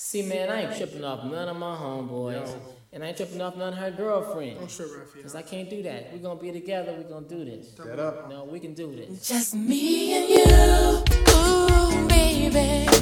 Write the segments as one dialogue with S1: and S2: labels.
S1: See, man, I ain't tripping off none of my homeboys. And I ain't tripping off none of her girlfriends.
S2: Oh, Don't trip
S1: Because I can't do that. We're going to be together. We're going to do this.
S2: That up.
S1: No, we can do this.
S3: Just me and you. Ooh, baby.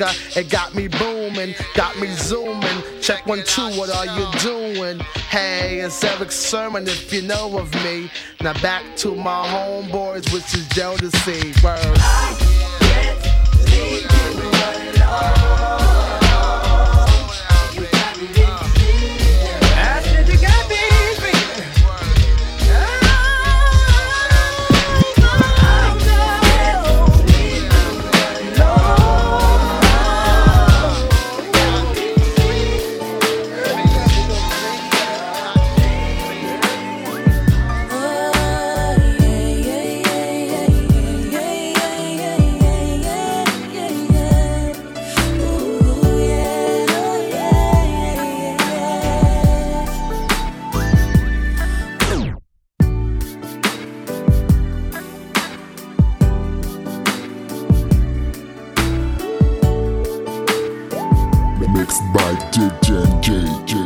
S3: It
S4: got me
S2: booming, got me zooming. Check one, two, what are you doing? Hey, it's Erick Sermon if you know of me. Now back to my homeboys, which is Jodeci. Word.
S5: by DJ.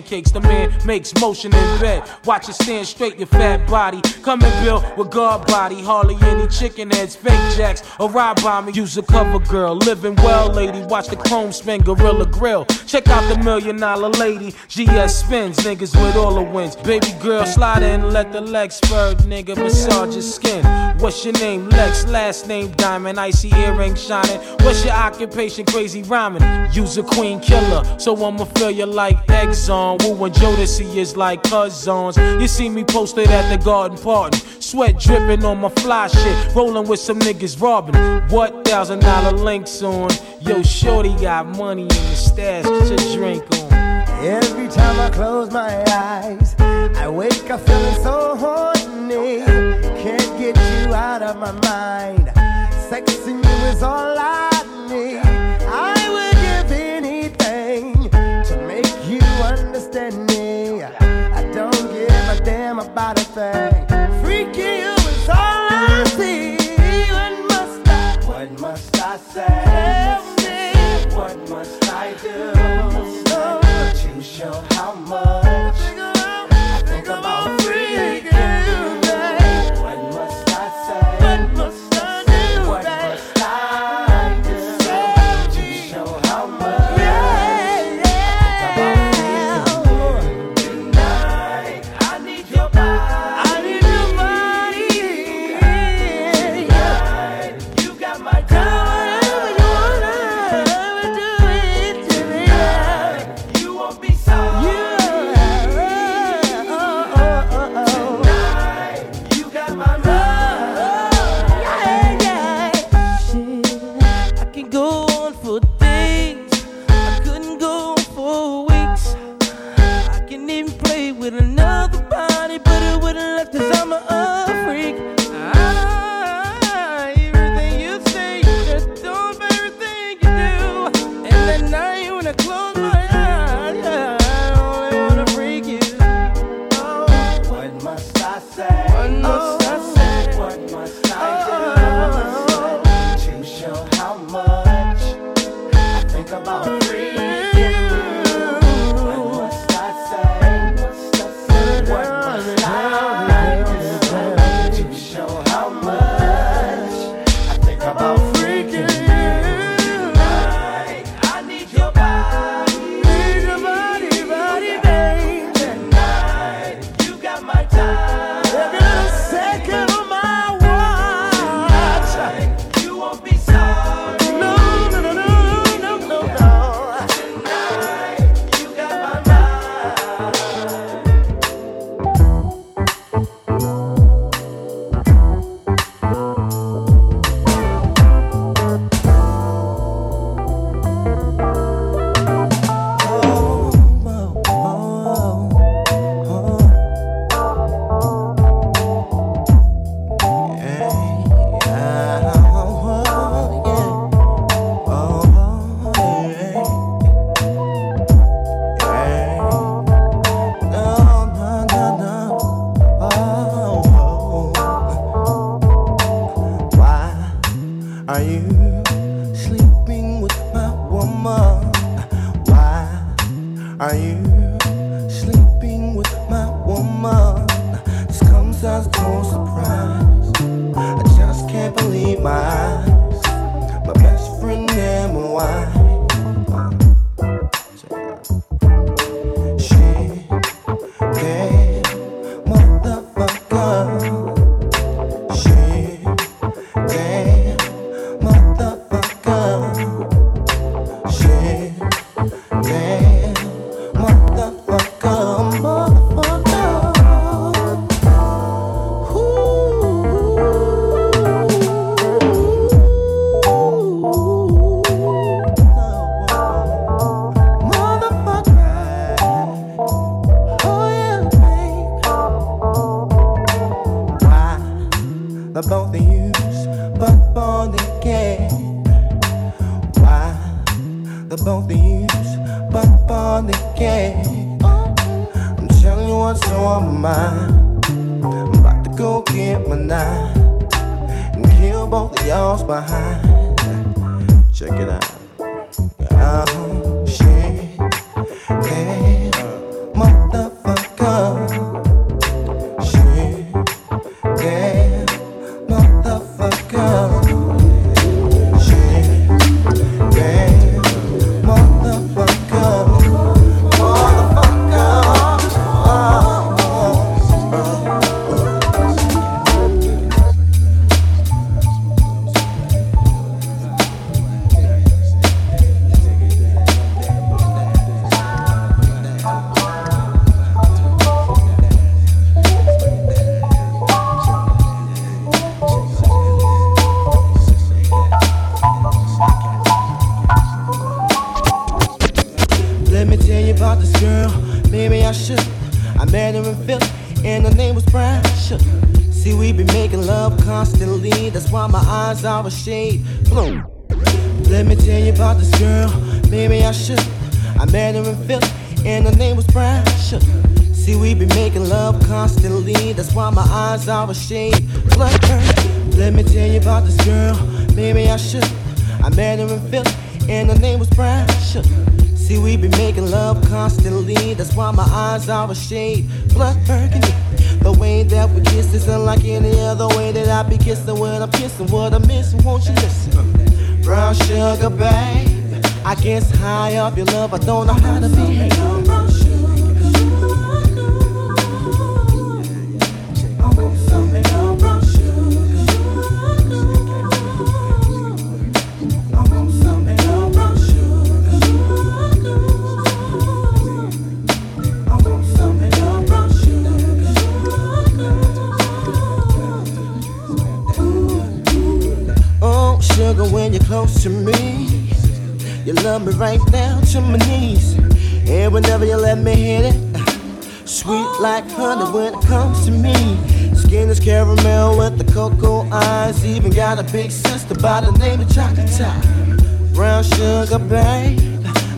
S6: pancakes. The man makes motion in bed. Watch it stand straight, your fat body. Come and build with guard body. Hardly any chicken heads, fake jacks, or ride by me. Use a cover girl. Living well, lady. Watch the chrome spin, gorilla grill. Check out the million dollar lady. GS spins, niggas with all the wins. Baby girl, slide in, let the legs spurt, nigga. Massage your skin. What's your name? Lex, last name Diamond. Icy earring shining. What's your occupation? Crazy rhyming. Use a queen killer, so I'ma fill you like Exxon. Wu and Jodeci is like cousins. You see me posted at the garden party. Sweat dripping on my fly shit. Rolling with some niggas robbing. What thousand dollar links on? Yo, Shorty got money in the stash to drink on.
S7: Every time I close my eyes, I wake up feeling so horny. Can't get you out of my mind. Sexing you is all I need.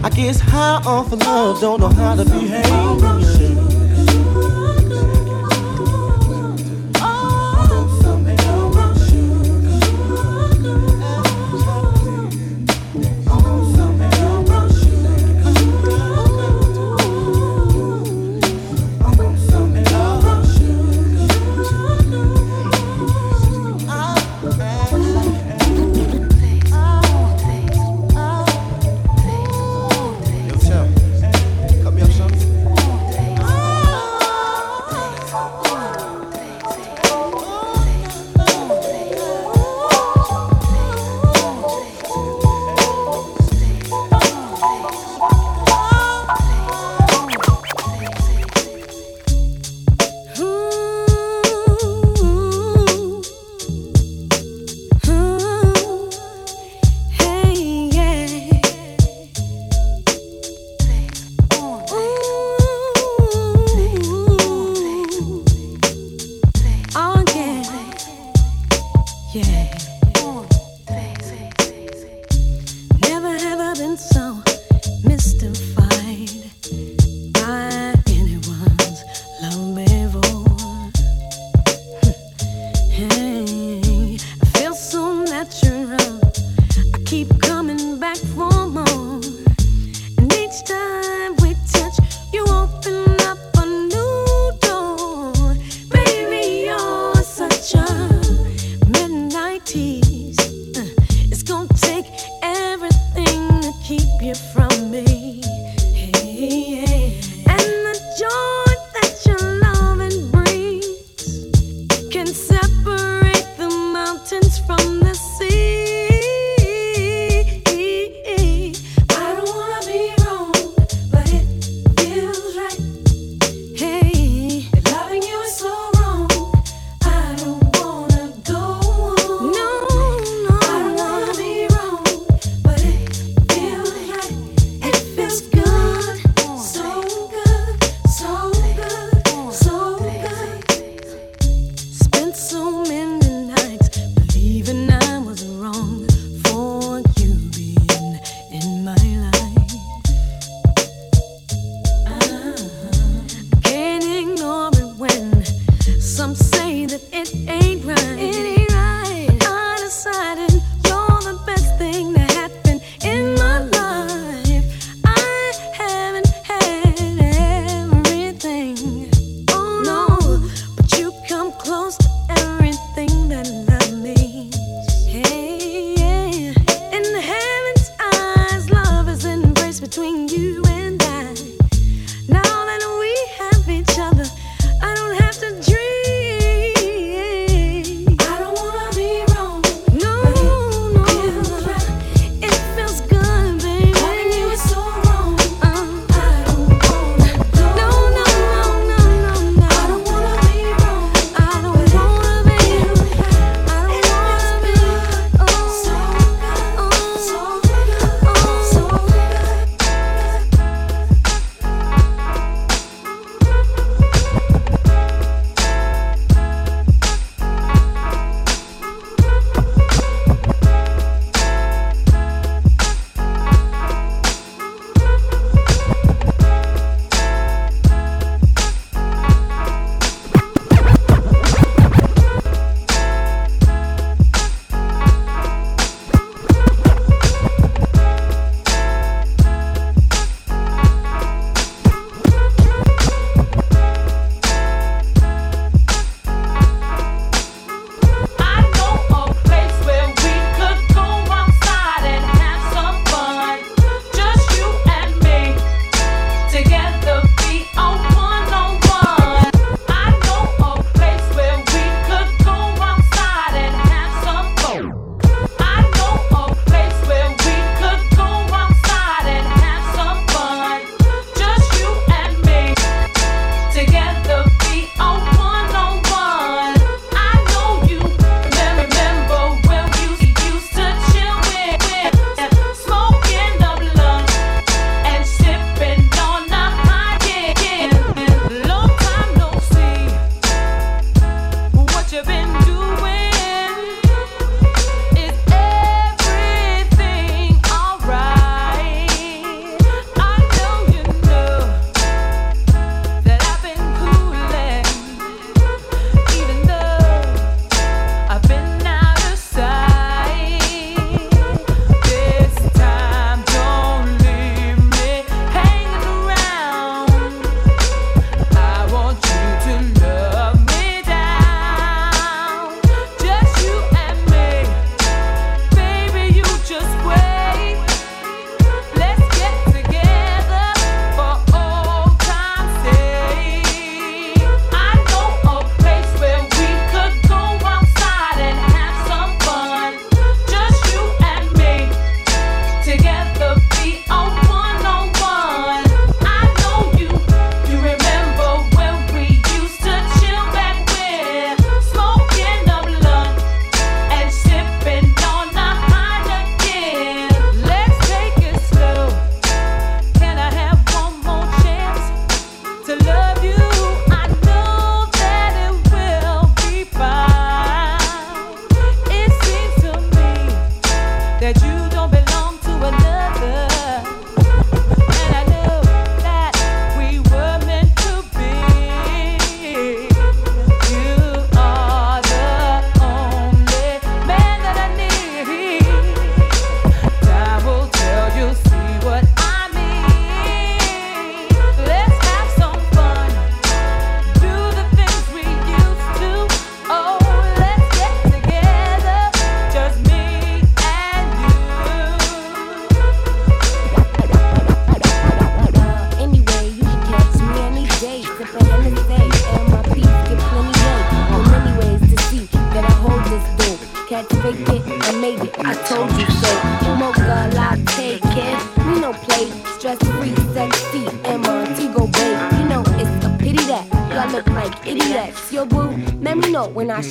S7: I guess high off of love, don't know how to behave.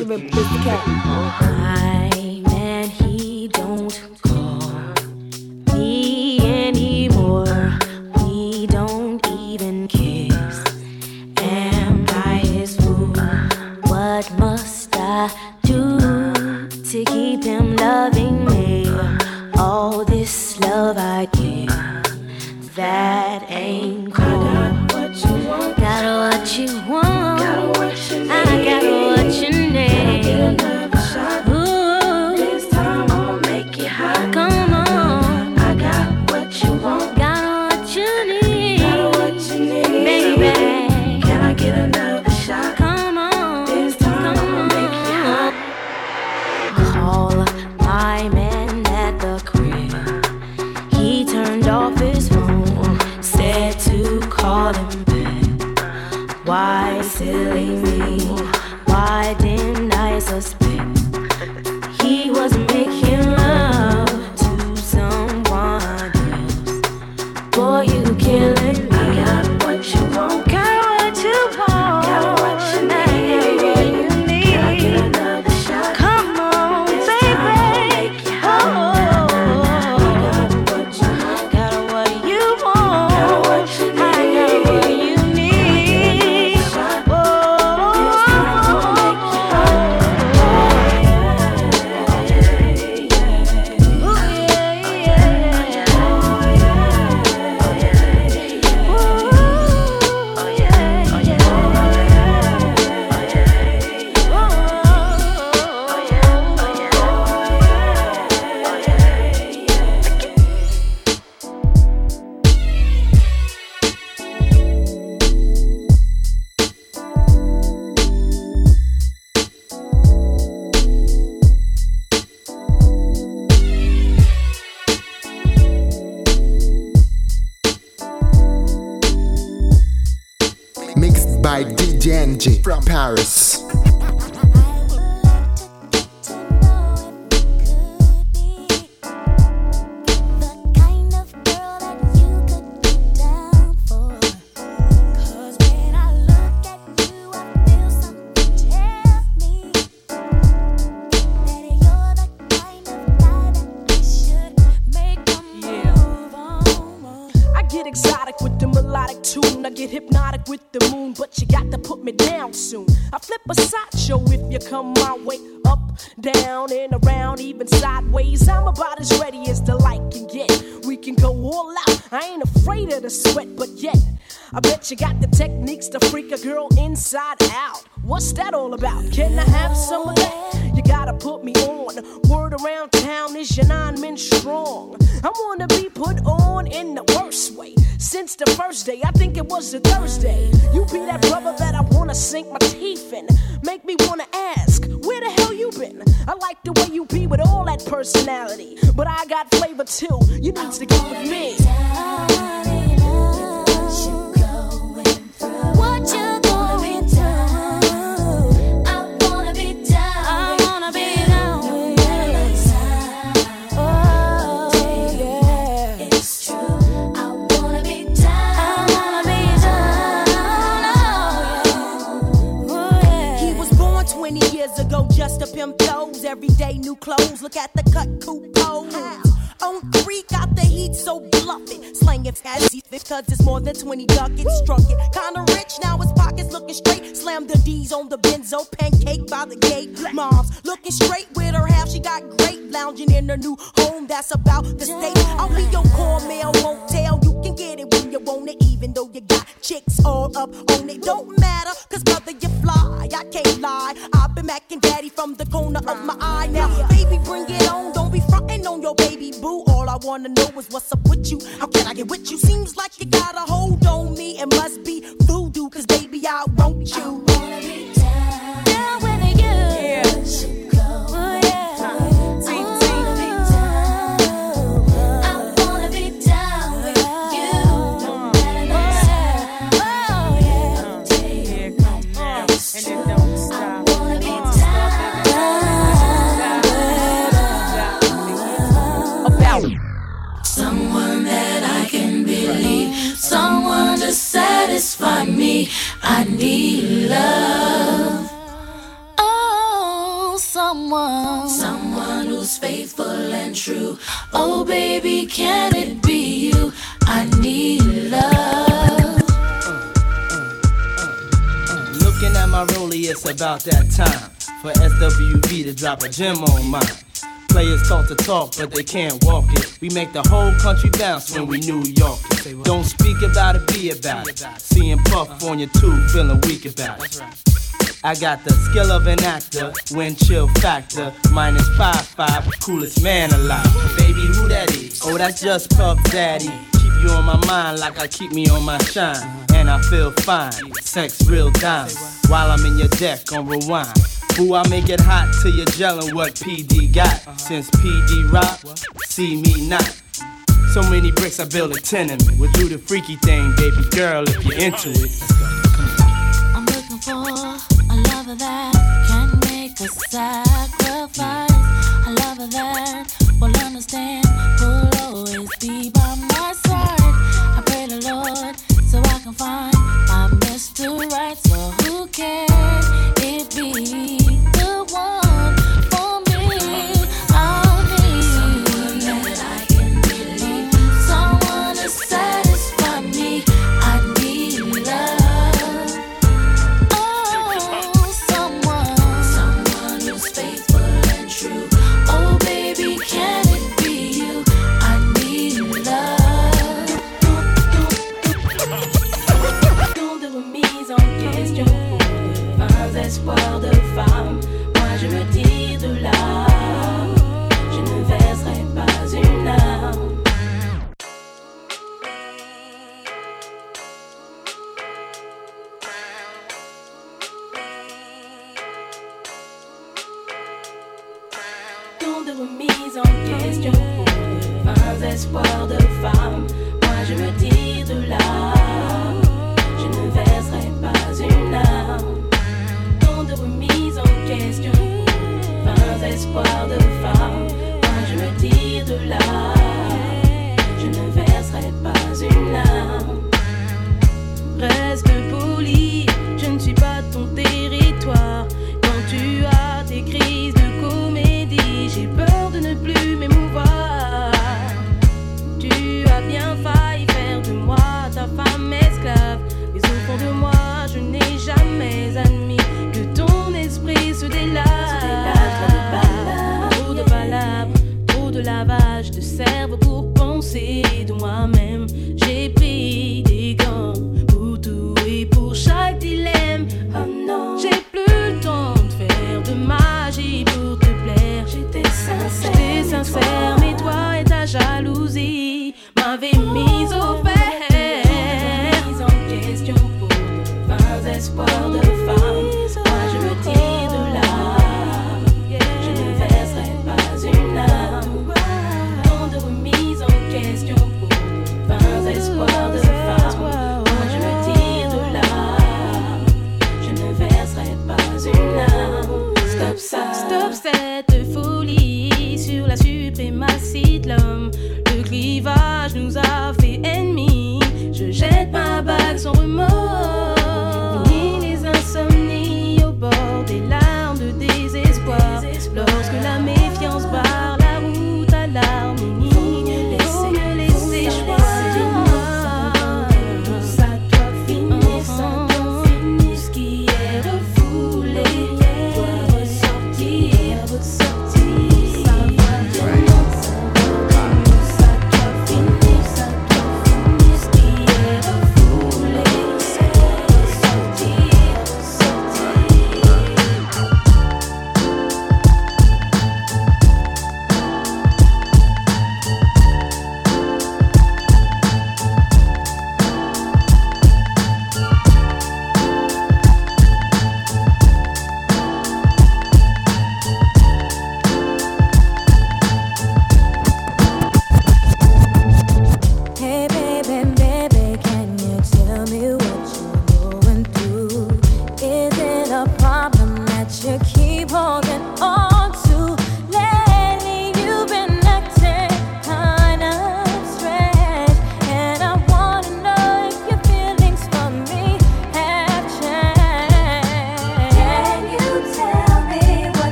S5: Know when around,
S8: even
S9: sideways. I'm about as ready as the light can get. We can go all out. I ain't afraid of the sweat, but yet. I bet you got the techniques to freak a girl inside out. What's that all about? Can I have some of that? You gotta put me on. Word around town is your nine men strong. I wanna be put on in the worst way. Since the first day, I think it was a Thursday. You be that brother that I wanna sink my teeth in. Make me wanna ask, where the hell you been? I like the way you be with all that personality. But I got flavor too. You need to get with me. 20 years ago, just a pimp toes. Every day, new clothes. Look at the cut, cool pose. On three, got the heat, so bluff it. Slanging fancy because it's more than 20 ducats. Struck it. Kinda rich, now his pockets looking straight. Slam the D's on the benzo, pancake by the gate. Mom's looking straight with her half, she got great. Lounging in her new home, that's about the state. I'll be your core mail, won't tell. You can get it when you want it, even though you got chicks all up on it. Don't matter, cause brother, you fly. I can't lie. I've been macking daddy from the corner of my eye. Now, baby, bring it on. Don't be frontin' on your baby boo. All I wanna know is what's up with you. How can I get with you? Seems like you got a hold on me. It must be voodoo, cause baby, I want you.
S4: I wanna be Down down with you. Oh someone to satisfy me. I need love. Oh, someone, someone who's faithful and true. Oh, baby, can it be you? I need love.
S10: Looking at my rollie, it's about that time for SWV to drop a gem on mine. Players talk to talk, but they can't walk it. We make the whole country bounce when we New York it. Don't speak about it, be about it. Seeing Puff on your tube, feeling weak about it. I got the skill of an actor, wind chill factor, minus five five, coolest man alive. Baby, who that is? Oh, that's just Puff Daddy. Keep you on my mind like I keep me on my shine, and I feel fine. Sex real time while I'm in your deck on rewind. Boo, I make it hot till you're gelling what PD got. Since PD rock, see me not. So many bricks, I build a tenement. We'll do the freaky thing, baby girl, if you're into it.
S4: I'm looking
S3: for a lover that can make a sacrifice. A lover that will understand, will always be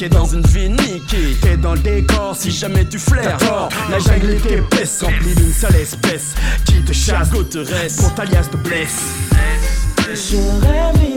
S11: niqué dans une vie niquée. T'es dans le décor si jamais tu flaires. La jungle est épaisse, remplie d'une seule espèce qui te chasse, goutteresse, ton alias te blesse.
S12: Rêve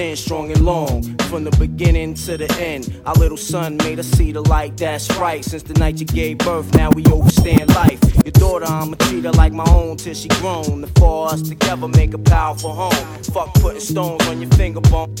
S5: strong and long. From the beginning to the end, our little son made us see the light. That's right. Since the night you gave birth, now we overstand life. Your daughter, I'ma treat her like my own till she grown. The four of us together make a powerful home. Fuck putting stones on your finger bone.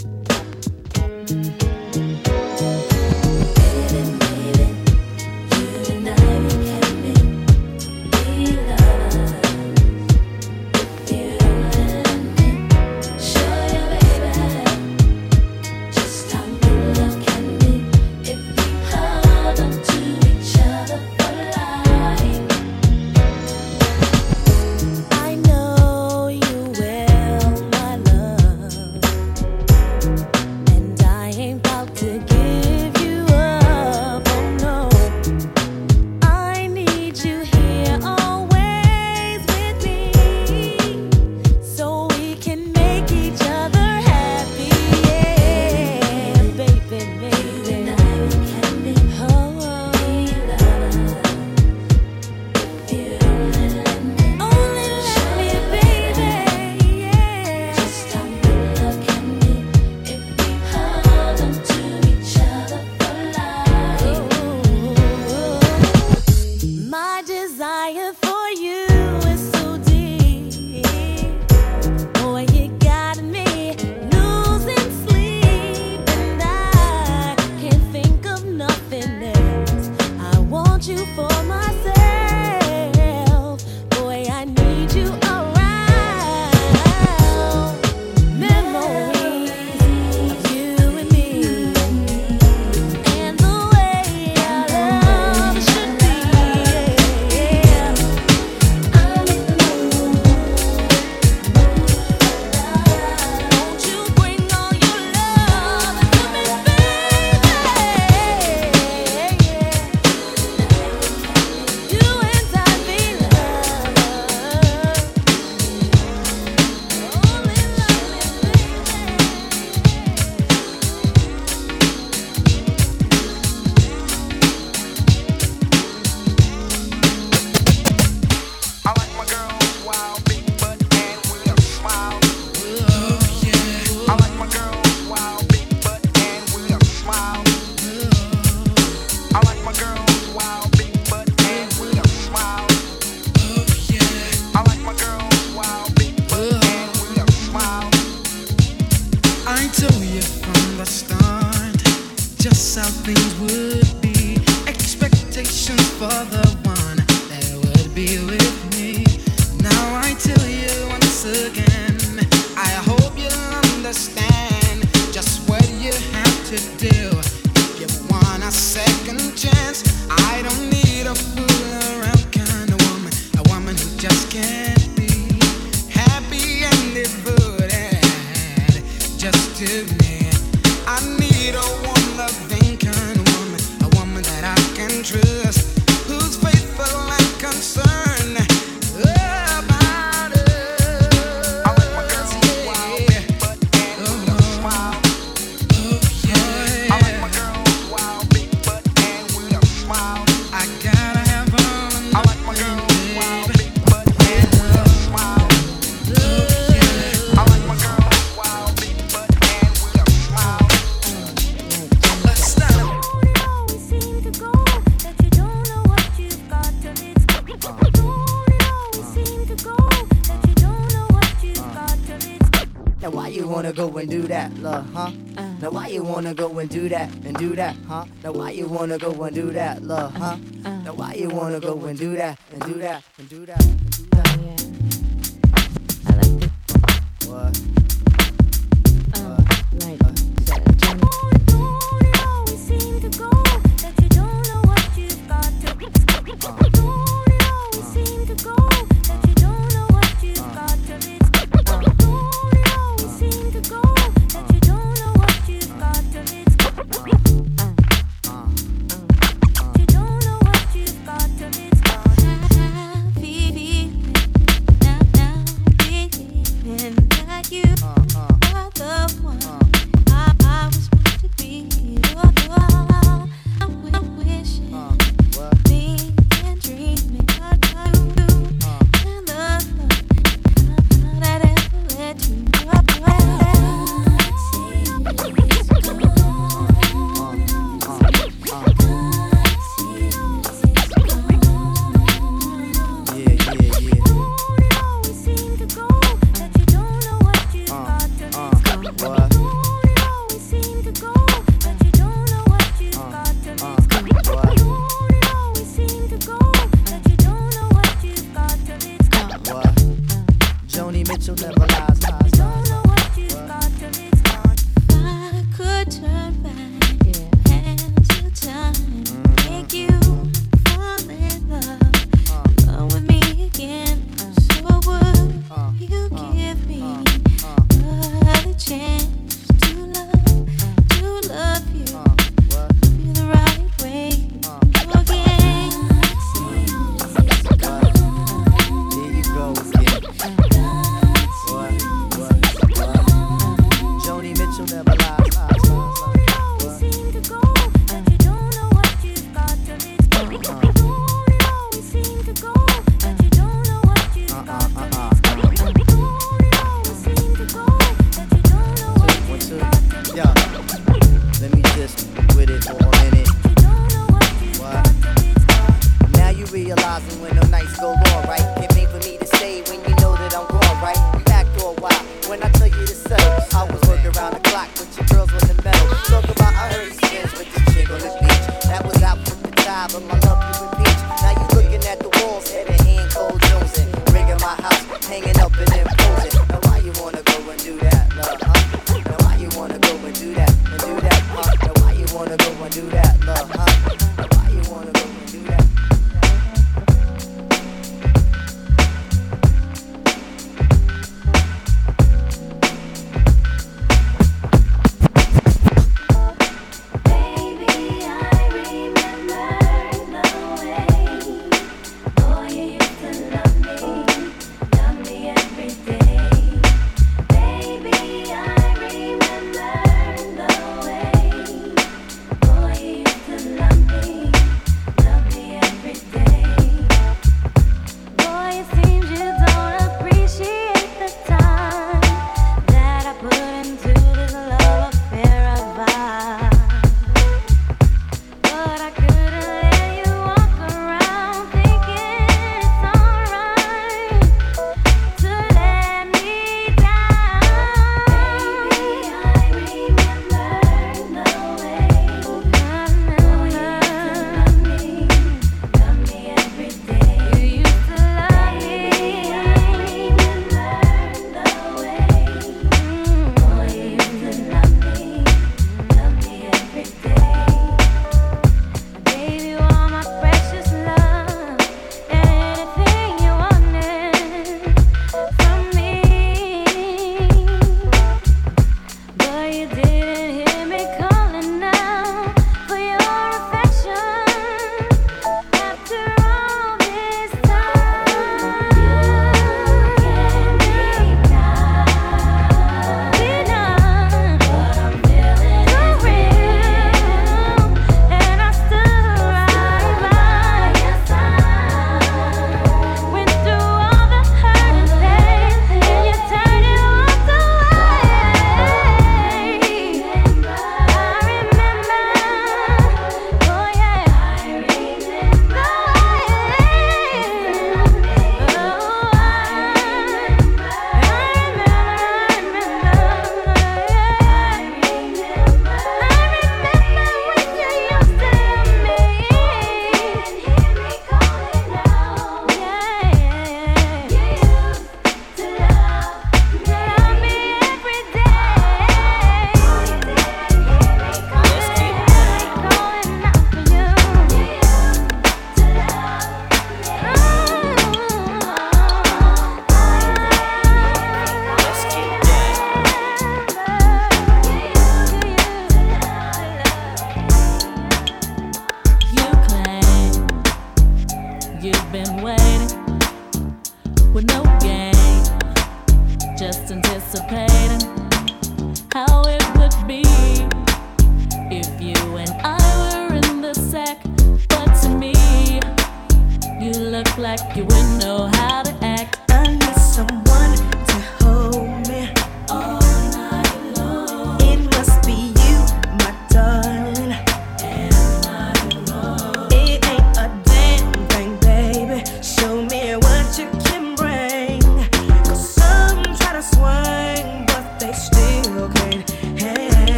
S13: and
S14: do that,
S4: love, huh? Uh. Now why you wanna go and do that and do that, huh? Now why you wanna go and do that, love, huh? Uh. Now why you wanna go and do that and do that and do that? And do that?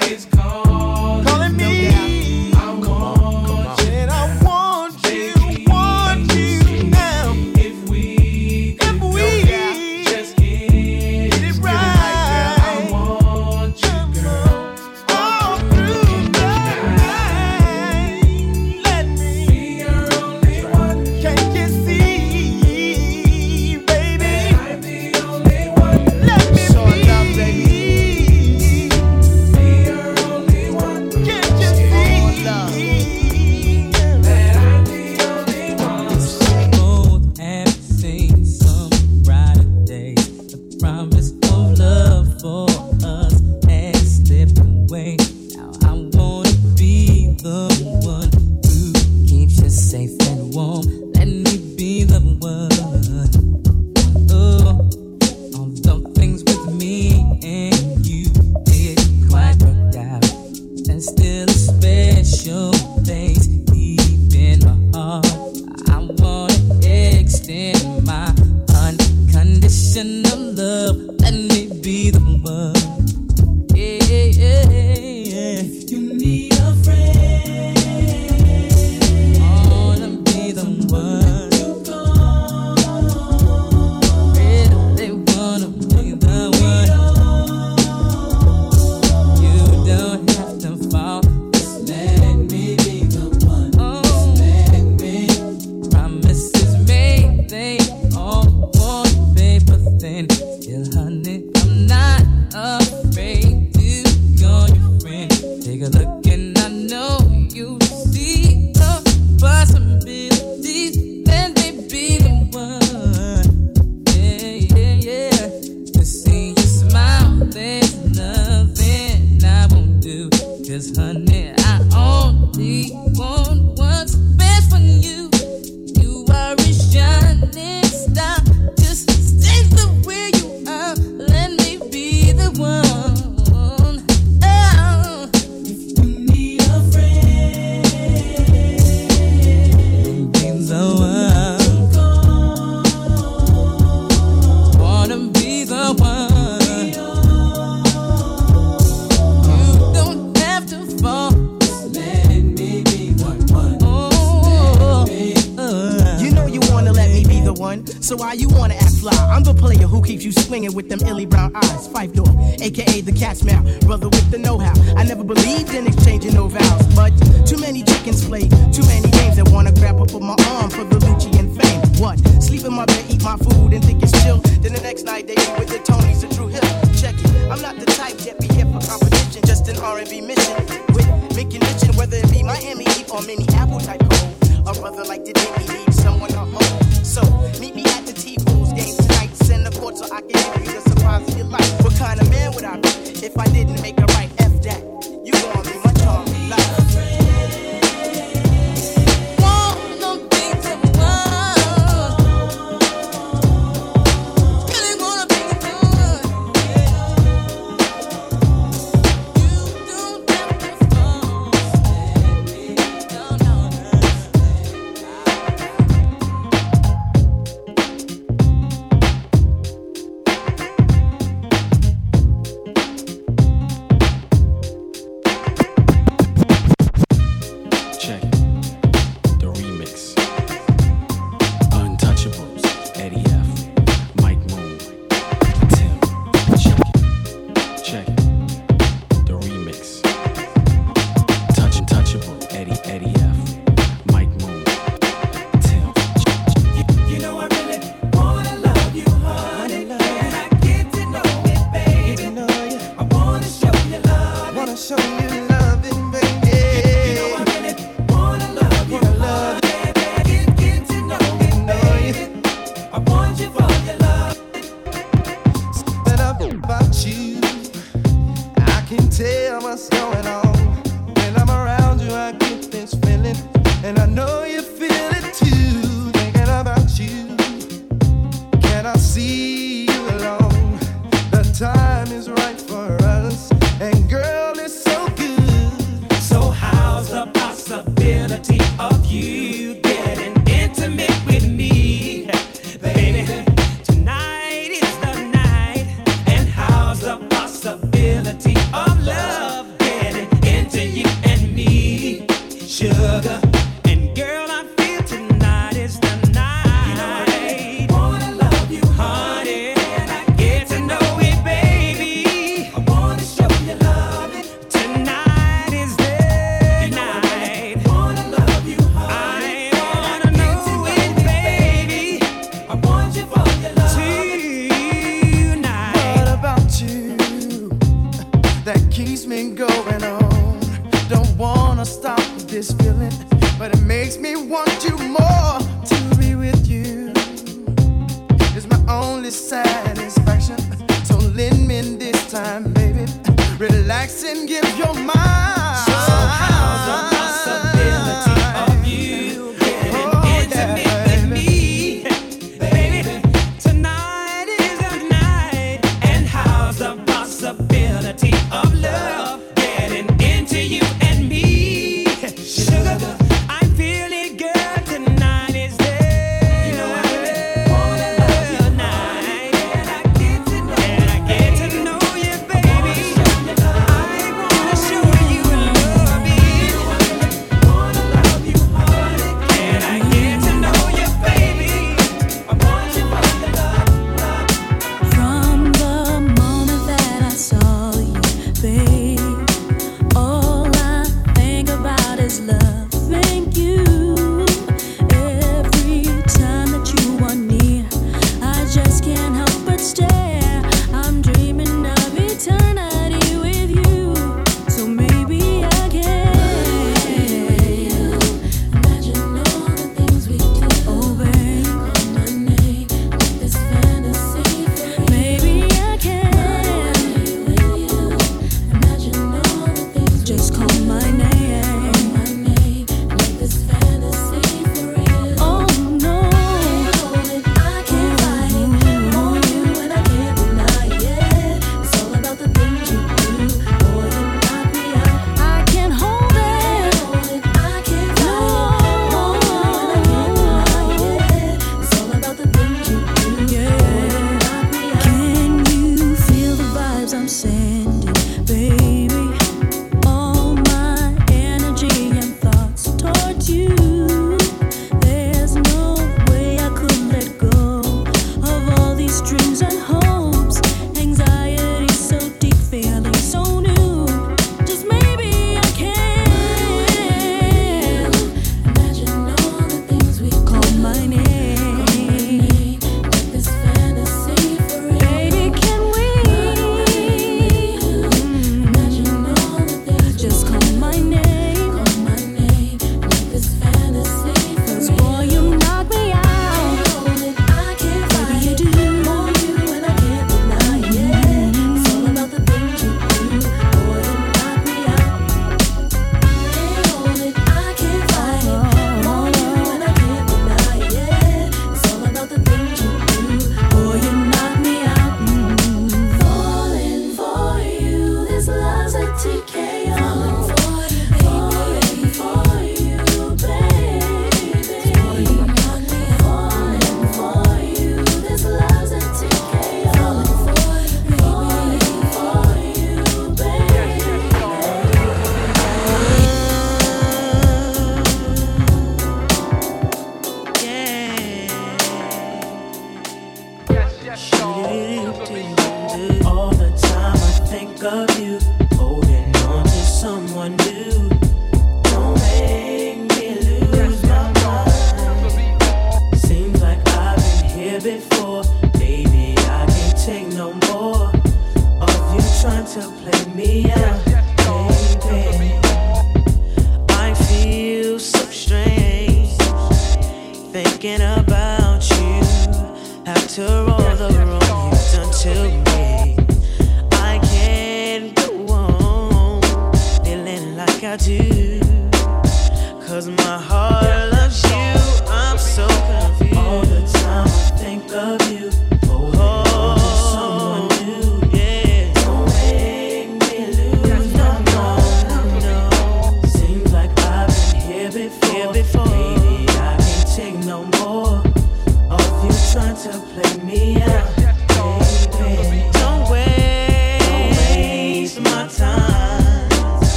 S15: Nobody is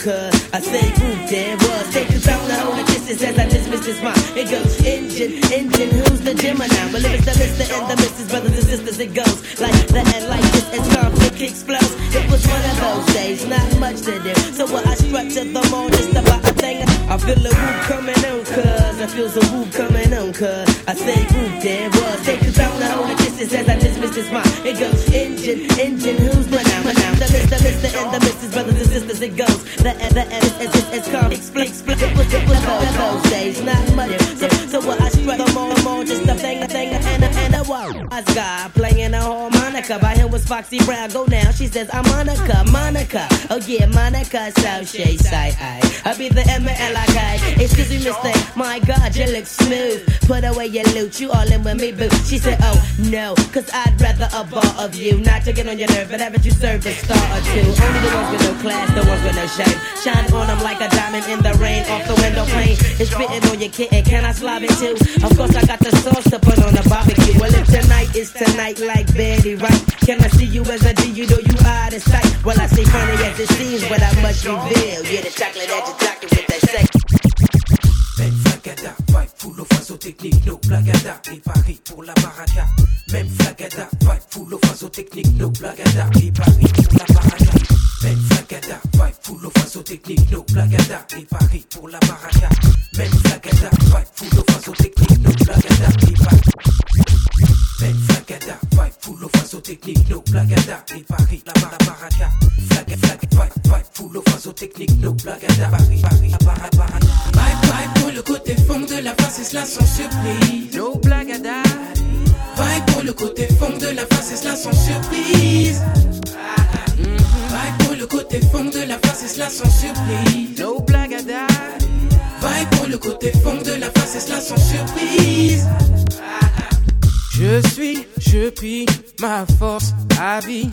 S10: could. Says I'm Monica, Monica. Oh yeah, Monica, South Shade side. I be the M L I K. Excuse me, Mister. My God, you look smooth. Put away your loot, you all in with me, boo. She said, Oh no, cause I'd rather a bar of you. Not to get on your nerve, but haven't you served a star or two? Only the ones with no class, the ones with no shame. Shine on them like a diamond in the It's spitting on your kitten, can I slob it too? Of course, I got the sauce to put on the barbecue. Well, if tonight is tonight, like Betty, right? Can I see you as I a D? You know you out of sight. Well, I say funny as it seems, but I must reveal. Yeah, the chocolate at your with that sex.
S16: Flagada, vibe full of phaso technique, no blagada, et Paris pour la baraka. Même flagada, vibe full of phaso technique, no blagada, et Paris pour la baraka. Même flagada, vibe full of phaso technique, no blagada, et Paris pour la baraka. Même flagada, vibe full of phaso technique, no blagada, et Paris. Full of phaso technique, no blagada, et Paris la bar- la baraka. Flag, flag, vibe, vibe full of phaso technique, no blagada, Paris, Paris, la bar- baraka.
S14: Bye bye pour le côté fond de la face, et cela sans surprise.
S16: No blagada.
S14: Bye pour le côté fond de la face, et cela sans surprise. Bye pour le côté fond de la face, et cela sans surprise.
S16: No blagada.
S14: Bye pour le côté fond de la face, et cela sans surprise.
S6: Je suis, je pille ma force à vie.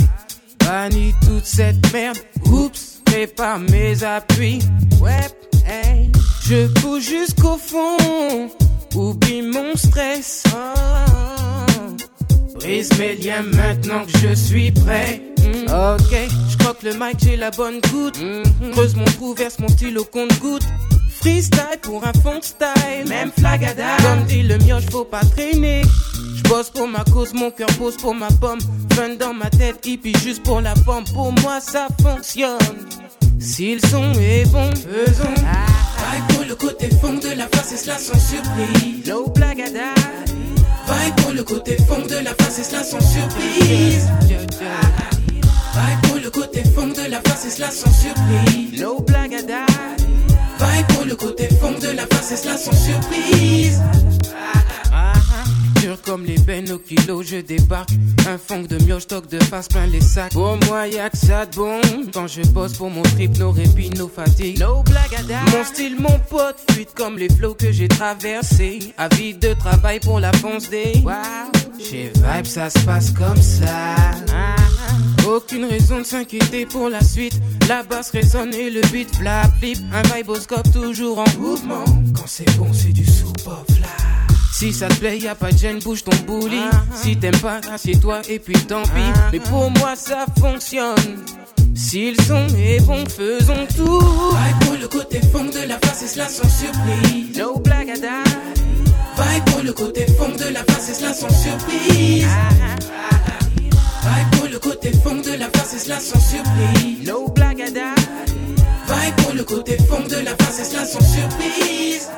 S6: Bannis toute cette merde. Oups, prépare mes appuis. Ouais, hey. Je pousse jusqu'au fond. Oublie mon stress. Oh. Brise mes liens maintenant que je suis prêt. Mm. Ok, je croque le mic, j'ai la bonne goutte. Mm. Creuse mon trou, verse mon stylo compte goutte. Freestyle pour un fond style. Même flagada. Comme dit le mioche, faut pas traîner. Bosse pour ma cause, mon cœur pose pour ma pomme. Fun dans ma tête, hippie juste pour la pomme. Pour moi, ça fonctionne. Si le son est bon, faisons.
S14: Bye pour le côté fond de la face, et cela sans surprise.
S6: No blagada.
S14: Bye pour le côté fond de la face, et cela sans surprise. Bye pour le côté fond de la face, et cela sans surprise.
S6: No blagada.
S14: Bye pour le côté fond de la face, et cela sans surprise.
S6: Ah, comme les bennes au kilo, je débarque. Un fond de mioche, stock de face plein les sacs. Pour moi, y'a que ça de bon. Quand je bosse pour mon trip, nos répits, nos fatigues. No blagada. Mon style, mon pote, fuite comme les flots que j'ai traversés. Avide de travail pour la fonce des. Wow. Chez Vibe, ça se passe comme ça. Ah. Aucune raison de s'inquiéter pour la suite. La basse résonne et le beat flap flip. Un viboscope toujours en mouvement. Quand c'est bon, c'est du sous-pop là. Si ça te plaît, y a pas de gêne, bouge ton bouli. Si t'aimes pas, assieds-toi et puis tant pis. Mais pour moi, ça fonctionne. Si le son est bon, faisons tout.
S14: Bye pour le côté fond de la face, et cela sans surprise.
S6: No blagada.
S14: Bye pour le côté fond de la face, et cela sans surprise. Bye pour le côté fond de la face, et cela sans surprise.
S6: No blagada.
S14: Bye pour le côté fond de la face, et cela sans surprise.